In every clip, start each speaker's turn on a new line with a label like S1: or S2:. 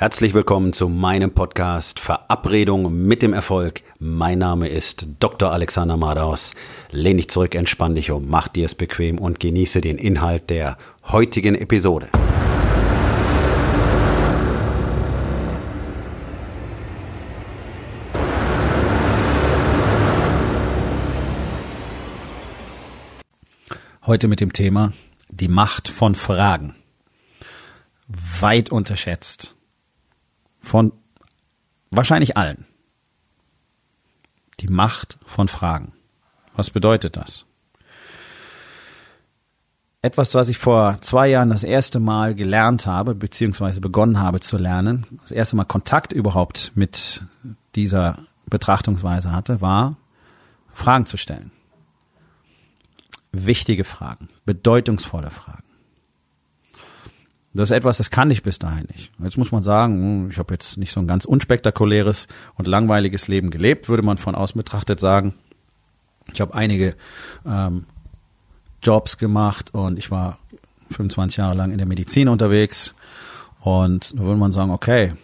S1: Herzlich willkommen zu meinem Podcast Verabredung mit dem Erfolg. Mein Name ist Dr. Alexander Madaus. Lehn dich zurück, entspann dich um, mach dir es bequem und genieße den Inhalt der heutigen Episode. Heute mit dem Thema die Macht von Fragen. Weit unterschätzt von wahrscheinlich allen. Die Macht von Fragen. Was bedeutet das? Etwas, was ich vor zwei Jahren das erste Mal gelernt habe, beziehungsweise begonnen habe zu lernen, das erste Mal Kontakt überhaupt mit dieser Betrachtungsweise hatte, war, Fragen zu stellen. Wichtige Fragen, bedeutungsvolle Fragen. Das ist etwas, das kann ich bis dahin nicht. Jetzt muss man sagen, hm, ich habe jetzt nicht so ein ganz unspektakuläres und langweiliges Leben gelebt, würde man von außen betrachtet sagen. Ich habe einige ähm, Jobs gemacht und ich war 25 Jahre lang in der Medizin unterwegs. Und da würde man sagen, okay,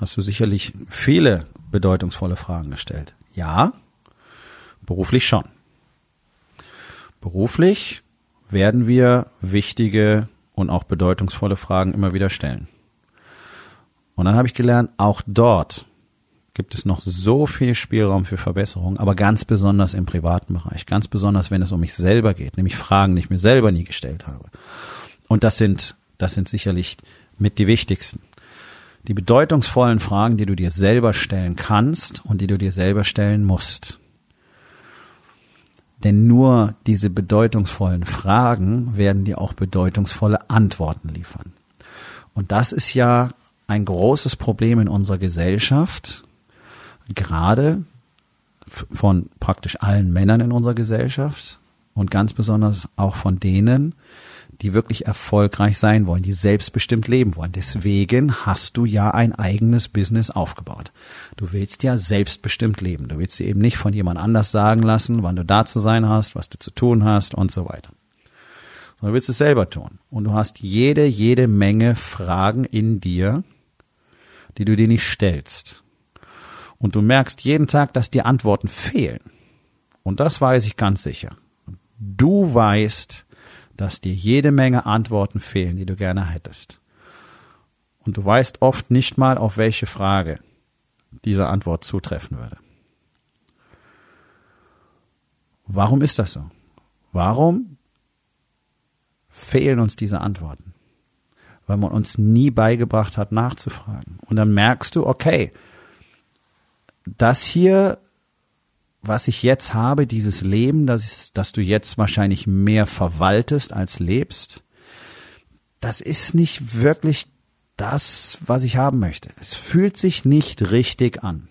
S1: hast du sicherlich viele bedeutungsvolle Fragen gestellt. Ja, beruflich schon. Beruflich werden wir wichtige und auch bedeutungsvolle Fragen immer wieder stellen. Und dann habe ich gelernt, auch dort gibt es noch so viel Spielraum für Verbesserung, aber ganz besonders im privaten Bereich, ganz besonders wenn es um mich selber geht, nämlich Fragen, die ich mir selber nie gestellt habe. Und das sind, das sind sicherlich mit die wichtigsten. Die bedeutungsvollen Fragen, die du dir selber stellen kannst und die du dir selber stellen musst. Denn nur diese bedeutungsvollen Fragen werden dir auch bedeutungsvolle Antworten liefern. Und das ist ja ein großes Problem in unserer Gesellschaft, gerade von praktisch allen Männern in unserer Gesellschaft und ganz besonders auch von denen, die wirklich erfolgreich sein wollen, die selbstbestimmt leben wollen. Deswegen hast du ja ein eigenes Business aufgebaut. Du willst ja selbstbestimmt leben. Du willst dir eben nicht von jemand anders sagen lassen, wann du da zu sein hast, was du zu tun hast und so weiter. Sondern du willst es selber tun. Und du hast jede, jede Menge Fragen in dir, die du dir nicht stellst. Und du merkst jeden Tag, dass dir Antworten fehlen. Und das weiß ich ganz sicher. Du weißt, dass dir jede Menge Antworten fehlen, die du gerne hättest. Und du weißt oft nicht mal, auf welche Frage diese Antwort zutreffen würde. Warum ist das so? Warum fehlen uns diese Antworten? Weil man uns nie beigebracht hat, nachzufragen. Und dann merkst du, okay, das hier was ich jetzt habe, dieses Leben, das, ist, das du jetzt wahrscheinlich mehr verwaltest als lebst, das ist nicht wirklich das, was ich haben möchte. Es fühlt sich nicht richtig an.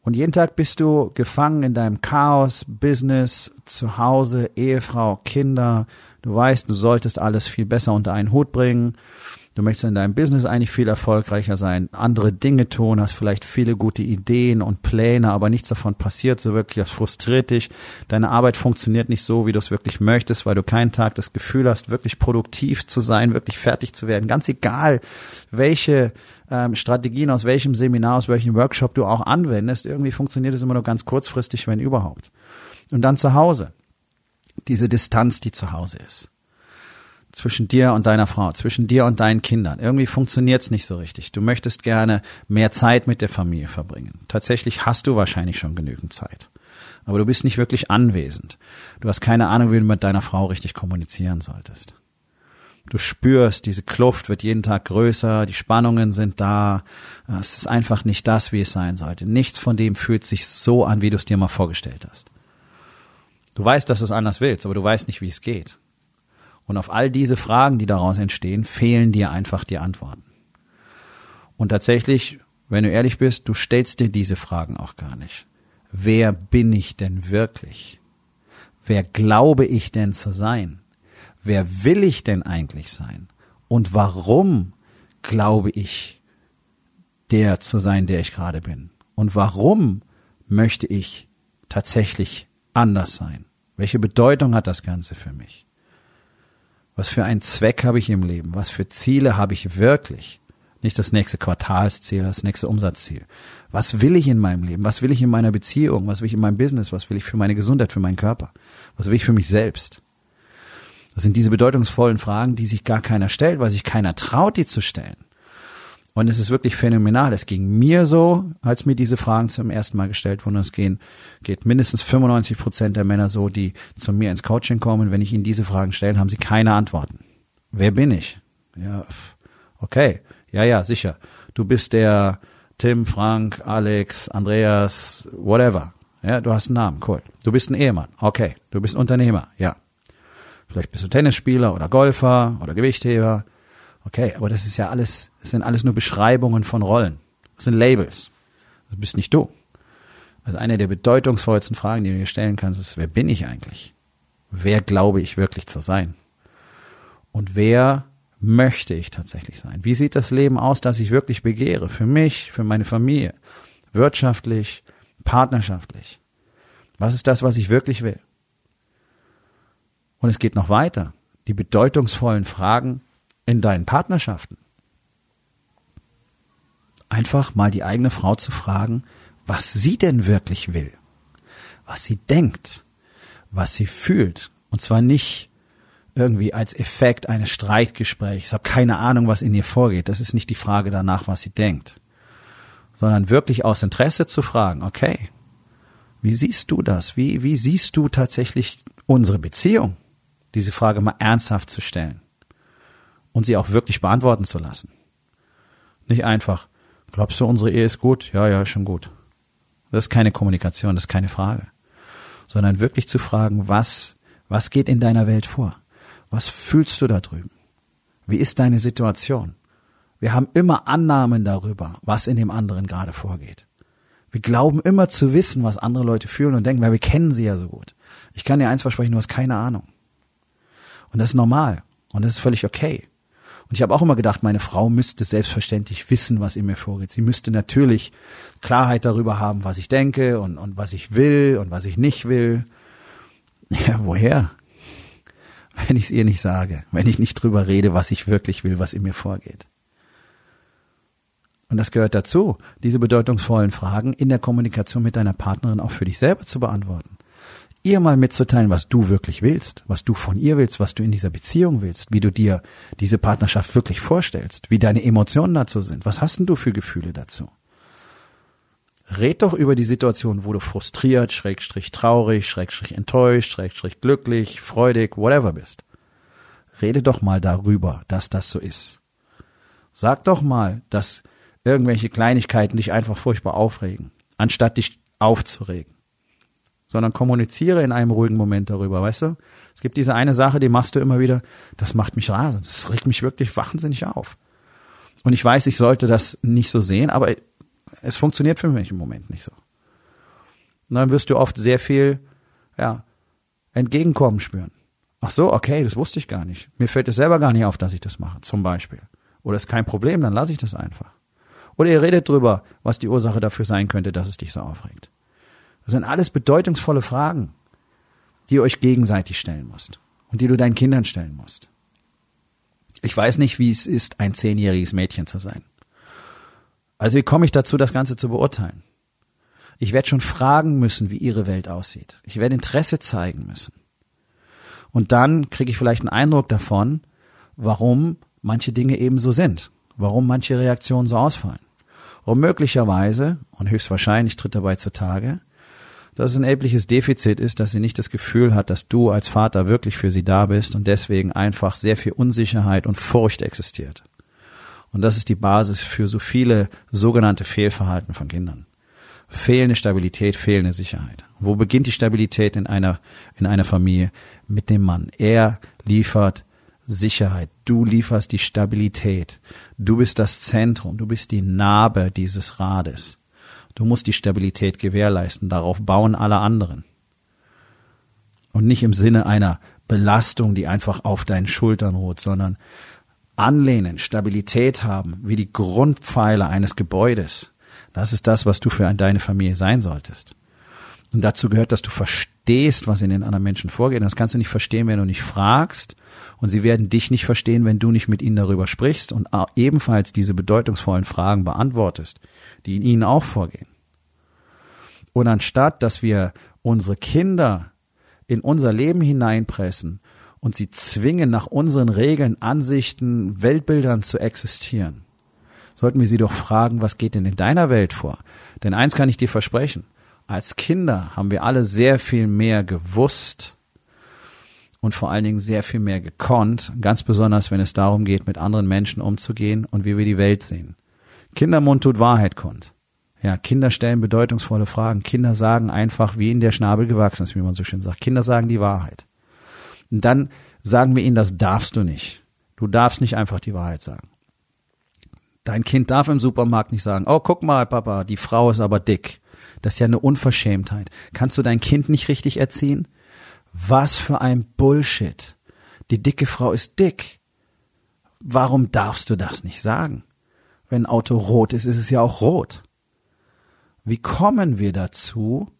S1: Und jeden Tag bist du gefangen in deinem Chaos, Business, zu Hause, Ehefrau, Kinder. Du weißt, du solltest alles viel besser unter einen Hut bringen. Du möchtest in deinem Business eigentlich viel erfolgreicher sein, andere Dinge tun, hast vielleicht viele gute Ideen und Pläne, aber nichts davon passiert so wirklich. Das frustriert dich. Deine Arbeit funktioniert nicht so, wie du es wirklich möchtest, weil du keinen Tag das Gefühl hast, wirklich produktiv zu sein, wirklich fertig zu werden. Ganz egal, welche ähm, Strategien aus welchem Seminar, aus welchem Workshop du auch anwendest, irgendwie funktioniert es immer nur ganz kurzfristig, wenn überhaupt. Und dann zu Hause. Diese Distanz, die zu Hause ist zwischen dir und deiner Frau, zwischen dir und deinen Kindern. Irgendwie funktioniert's nicht so richtig. Du möchtest gerne mehr Zeit mit der Familie verbringen. Tatsächlich hast du wahrscheinlich schon genügend Zeit. Aber du bist nicht wirklich anwesend. Du hast keine Ahnung, wie du mit deiner Frau richtig kommunizieren solltest. Du spürst, diese Kluft wird jeden Tag größer, die Spannungen sind da. Es ist einfach nicht das, wie es sein sollte. Nichts von dem fühlt sich so an, wie du es dir mal vorgestellt hast. Du weißt, dass du es anders willst, aber du weißt nicht, wie es geht. Und auf all diese Fragen, die daraus entstehen, fehlen dir einfach die Antworten. Und tatsächlich, wenn du ehrlich bist, du stellst dir diese Fragen auch gar nicht. Wer bin ich denn wirklich? Wer glaube ich denn zu sein? Wer will ich denn eigentlich sein? Und warum glaube ich, der zu sein, der ich gerade bin? Und warum möchte ich tatsächlich anders sein? Welche Bedeutung hat das Ganze für mich? Was für einen Zweck habe ich im Leben? Was für Ziele habe ich wirklich? Nicht das nächste Quartalsziel, das nächste Umsatzziel. Was will ich in meinem Leben? Was will ich in meiner Beziehung? Was will ich in meinem Business? Was will ich für meine Gesundheit, für meinen Körper? Was will ich für mich selbst? Das sind diese bedeutungsvollen Fragen, die sich gar keiner stellt, weil sich keiner traut, die zu stellen. Und es ist wirklich phänomenal. Es ging mir so, als mir diese Fragen zum ersten Mal gestellt wurden. Es gehen, geht mindestens 95 Prozent der Männer so, die zu mir ins Coaching kommen. Wenn ich ihnen diese Fragen stelle, haben sie keine Antworten. Wer bin ich? Ja, okay. Ja, ja, sicher. Du bist der Tim, Frank, Alex, Andreas, whatever. Ja, du hast einen Namen. Cool. Du bist ein Ehemann. Okay. Du bist Unternehmer. Ja. Vielleicht bist du Tennisspieler oder Golfer oder Gewichtheber. Okay, aber das ist ja alles, das sind alles nur Beschreibungen von Rollen. Das sind Labels. Das bist nicht du. Also eine der bedeutungsvollsten Fragen, die du dir stellen kannst, ist, wer bin ich eigentlich? Wer glaube ich wirklich zu sein? Und wer möchte ich tatsächlich sein? Wie sieht das Leben aus, das ich wirklich begehre? Für mich, für meine Familie, wirtschaftlich, partnerschaftlich. Was ist das, was ich wirklich will? Und es geht noch weiter. Die bedeutungsvollen Fragen in deinen Partnerschaften. Einfach mal die eigene Frau zu fragen, was sie denn wirklich will, was sie denkt, was sie fühlt. Und zwar nicht irgendwie als Effekt eines Streitgesprächs. Ich habe keine Ahnung, was in ihr vorgeht. Das ist nicht die Frage danach, was sie denkt, sondern wirklich aus Interesse zu fragen, okay, wie siehst du das? Wie, wie siehst du tatsächlich unsere Beziehung? Diese Frage mal ernsthaft zu stellen und sie auch wirklich beantworten zu lassen. Nicht einfach, glaubst du, unsere Ehe ist gut? Ja, ja, schon gut. Das ist keine Kommunikation, das ist keine Frage. Sondern wirklich zu fragen, was, was geht in deiner Welt vor? Was fühlst du da drüben? Wie ist deine Situation? Wir haben immer Annahmen darüber, was in dem anderen gerade vorgeht. Wir glauben immer zu wissen, was andere Leute fühlen und denken, weil wir kennen sie ja so gut. Ich kann dir eins versprechen, du hast keine Ahnung. Und das ist normal. Und das ist völlig okay. Und ich habe auch immer gedacht, meine Frau müsste selbstverständlich wissen, was in mir vorgeht. Sie müsste natürlich Klarheit darüber haben, was ich denke und, und was ich will und was ich nicht will. Ja, woher? Wenn ich es ihr nicht sage, wenn ich nicht drüber rede, was ich wirklich will, was in mir vorgeht. Und das gehört dazu, diese bedeutungsvollen Fragen in der Kommunikation mit deiner Partnerin auch für dich selber zu beantworten ihr mal mitzuteilen, was du wirklich willst, was du von ihr willst, was du in dieser Beziehung willst, wie du dir diese Partnerschaft wirklich vorstellst, wie deine Emotionen dazu sind. Was hast denn du für Gefühle dazu? Red doch über die Situation, wo du frustriert, schrägstrich traurig, schrägstrich enttäuscht, schrägstrich glücklich, freudig, whatever bist. Rede doch mal darüber, dass das so ist. Sag doch mal, dass irgendwelche Kleinigkeiten dich einfach furchtbar aufregen, anstatt dich aufzuregen sondern kommuniziere in einem ruhigen Moment darüber, weißt du? Es gibt diese eine Sache, die machst du immer wieder, das macht mich rasend, das regt mich wirklich wahnsinnig auf. Und ich weiß, ich sollte das nicht so sehen, aber es funktioniert für mich im Moment nicht so. Und dann wirst du oft sehr viel, ja, Entgegenkommen spüren. Ach so, okay, das wusste ich gar nicht. Mir fällt es selber gar nicht auf, dass ich das mache, zum Beispiel. Oder ist kein Problem, dann lasse ich das einfach. Oder ihr redet drüber, was die Ursache dafür sein könnte, dass es dich so aufregt. Das sind alles bedeutungsvolle Fragen, die ihr euch gegenseitig stellen musst und die du deinen Kindern stellen musst. Ich weiß nicht, wie es ist, ein zehnjähriges Mädchen zu sein. Also wie komme ich dazu, das Ganze zu beurteilen? Ich werde schon fragen müssen, wie ihre Welt aussieht. Ich werde Interesse zeigen müssen. Und dann kriege ich vielleicht einen Eindruck davon, warum manche Dinge eben so sind, warum manche Reaktionen so ausfallen. Und möglicherweise, und höchstwahrscheinlich tritt dabei zutage, dass es ein erhebliches Defizit ist, dass sie nicht das Gefühl hat, dass du als Vater wirklich für sie da bist und deswegen einfach sehr viel Unsicherheit und Furcht existiert. Und das ist die Basis für so viele sogenannte Fehlverhalten von Kindern. Fehlende Stabilität, fehlende Sicherheit. Wo beginnt die Stabilität in einer, in einer Familie? Mit dem Mann. Er liefert Sicherheit. Du lieferst die Stabilität. Du bist das Zentrum. Du bist die Narbe dieses Rades. Du musst die Stabilität gewährleisten. Darauf bauen alle anderen. Und nicht im Sinne einer Belastung, die einfach auf deinen Schultern ruht, sondern anlehnen, Stabilität haben, wie die Grundpfeiler eines Gebäudes. Das ist das, was du für deine Familie sein solltest. Und dazu gehört, dass du verstehst, was in den anderen Menschen vorgeht. Das kannst du nicht verstehen, wenn du nicht fragst. Und sie werden dich nicht verstehen, wenn du nicht mit ihnen darüber sprichst und ebenfalls diese bedeutungsvollen Fragen beantwortest, die in ihnen auch vorgehen. Und anstatt, dass wir unsere Kinder in unser Leben hineinpressen und sie zwingen, nach unseren Regeln, Ansichten, Weltbildern zu existieren, sollten wir sie doch fragen, was geht denn in deiner Welt vor? Denn eins kann ich dir versprechen. Als Kinder haben wir alle sehr viel mehr gewusst und vor allen Dingen sehr viel mehr gekonnt, ganz besonders wenn es darum geht, mit anderen Menschen umzugehen und wie wir die Welt sehen. Kindermund tut Wahrheit kund. Ja, Kinder stellen bedeutungsvolle Fragen. Kinder sagen einfach, wie in der Schnabel gewachsen ist, wie man so schön sagt. Kinder sagen die Wahrheit. Und dann sagen wir ihnen, das darfst du nicht. Du darfst nicht einfach die Wahrheit sagen. Dein Kind darf im Supermarkt nicht sagen, oh, guck mal, Papa, die Frau ist aber dick. Das ist ja eine Unverschämtheit. Kannst du dein Kind nicht richtig erziehen? Was für ein Bullshit. Die dicke Frau ist dick. Warum darfst du das nicht sagen? Wenn ein Auto rot ist, ist es ja auch rot. Wie kommen wir dazu,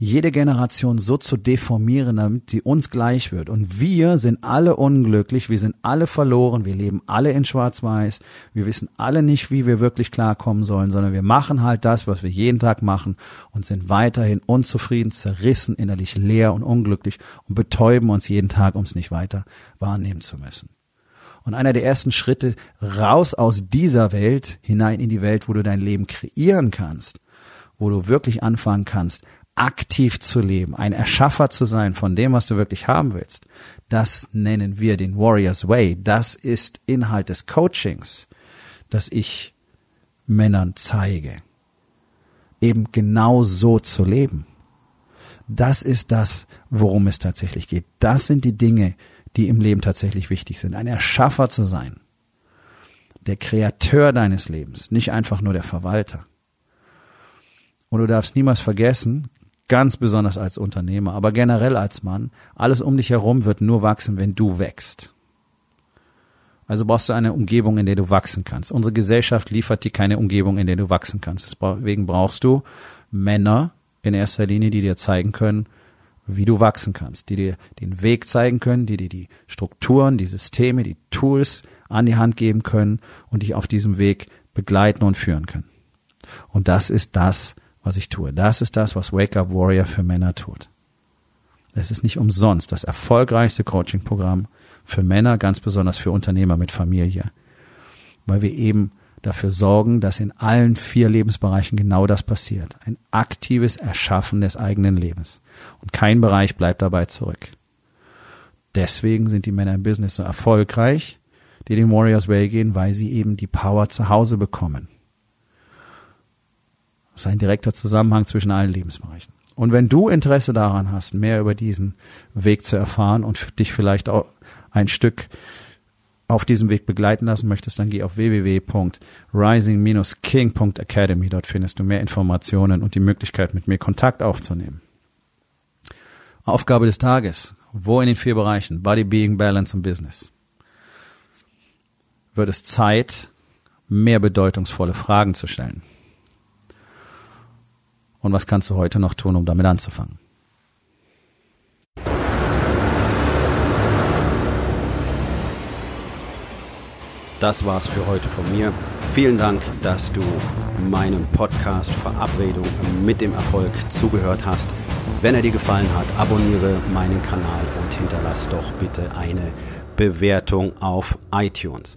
S1: jede Generation so zu deformieren, damit sie uns gleich wird. Und wir sind alle unglücklich, wir sind alle verloren, wir leben alle in Schwarz-Weiß, wir wissen alle nicht, wie wir wirklich klarkommen sollen, sondern wir machen halt das, was wir jeden Tag machen und sind weiterhin unzufrieden, zerrissen, innerlich leer und unglücklich und betäuben uns jeden Tag, um es nicht weiter wahrnehmen zu müssen. Und einer der ersten Schritte raus aus dieser Welt hinein in die Welt, wo du dein Leben kreieren kannst, wo du wirklich anfangen kannst, aktiv zu leben, ein Erschaffer zu sein von dem, was du wirklich haben willst, das nennen wir den Warriors Way. Das ist Inhalt des Coachings, das ich Männern zeige. Eben genau so zu leben. Das ist das, worum es tatsächlich geht. Das sind die Dinge, die im Leben tatsächlich wichtig sind. Ein Erschaffer zu sein. Der Kreateur deines Lebens, nicht einfach nur der Verwalter. Und du darfst niemals vergessen, Ganz besonders als Unternehmer, aber generell als Mann. Alles um dich herum wird nur wachsen, wenn du wächst. Also brauchst du eine Umgebung, in der du wachsen kannst. Unsere Gesellschaft liefert dir keine Umgebung, in der du wachsen kannst. Deswegen brauchst du Männer in erster Linie, die dir zeigen können, wie du wachsen kannst, die dir den Weg zeigen können, die dir die Strukturen, die Systeme, die Tools an die Hand geben können und dich auf diesem Weg begleiten und führen können. Und das ist das, was ich tue. Das ist das, was Wake Up Warrior für Männer tut. Es ist nicht umsonst das erfolgreichste Coaching-Programm für Männer, ganz besonders für Unternehmer mit Familie, weil wir eben dafür sorgen, dass in allen vier Lebensbereichen genau das passiert. Ein aktives Erschaffen des eigenen Lebens. Und kein Bereich bleibt dabei zurück. Deswegen sind die Männer im Business so erfolgreich, die den Warriors Way gehen, weil sie eben die Power zu Hause bekommen. Das ist ein direkter Zusammenhang zwischen allen Lebensbereichen. Und wenn du Interesse daran hast, mehr über diesen Weg zu erfahren und dich vielleicht auch ein Stück auf diesem Weg begleiten lassen möchtest, dann geh auf www.rising-king.academy. Dort findest du mehr Informationen und die Möglichkeit, mit mir Kontakt aufzunehmen. Aufgabe des Tages. Wo in den vier Bereichen? Body, Being, Balance und Business. Wird es Zeit, mehr bedeutungsvolle Fragen zu stellen. Und was kannst du heute noch tun, um damit anzufangen?
S2: Das war's für heute von mir. Vielen Dank, dass du meinem Podcast Verabredung mit dem Erfolg zugehört hast. Wenn er dir gefallen hat, abonniere meinen Kanal und hinterlass doch bitte eine Bewertung auf iTunes.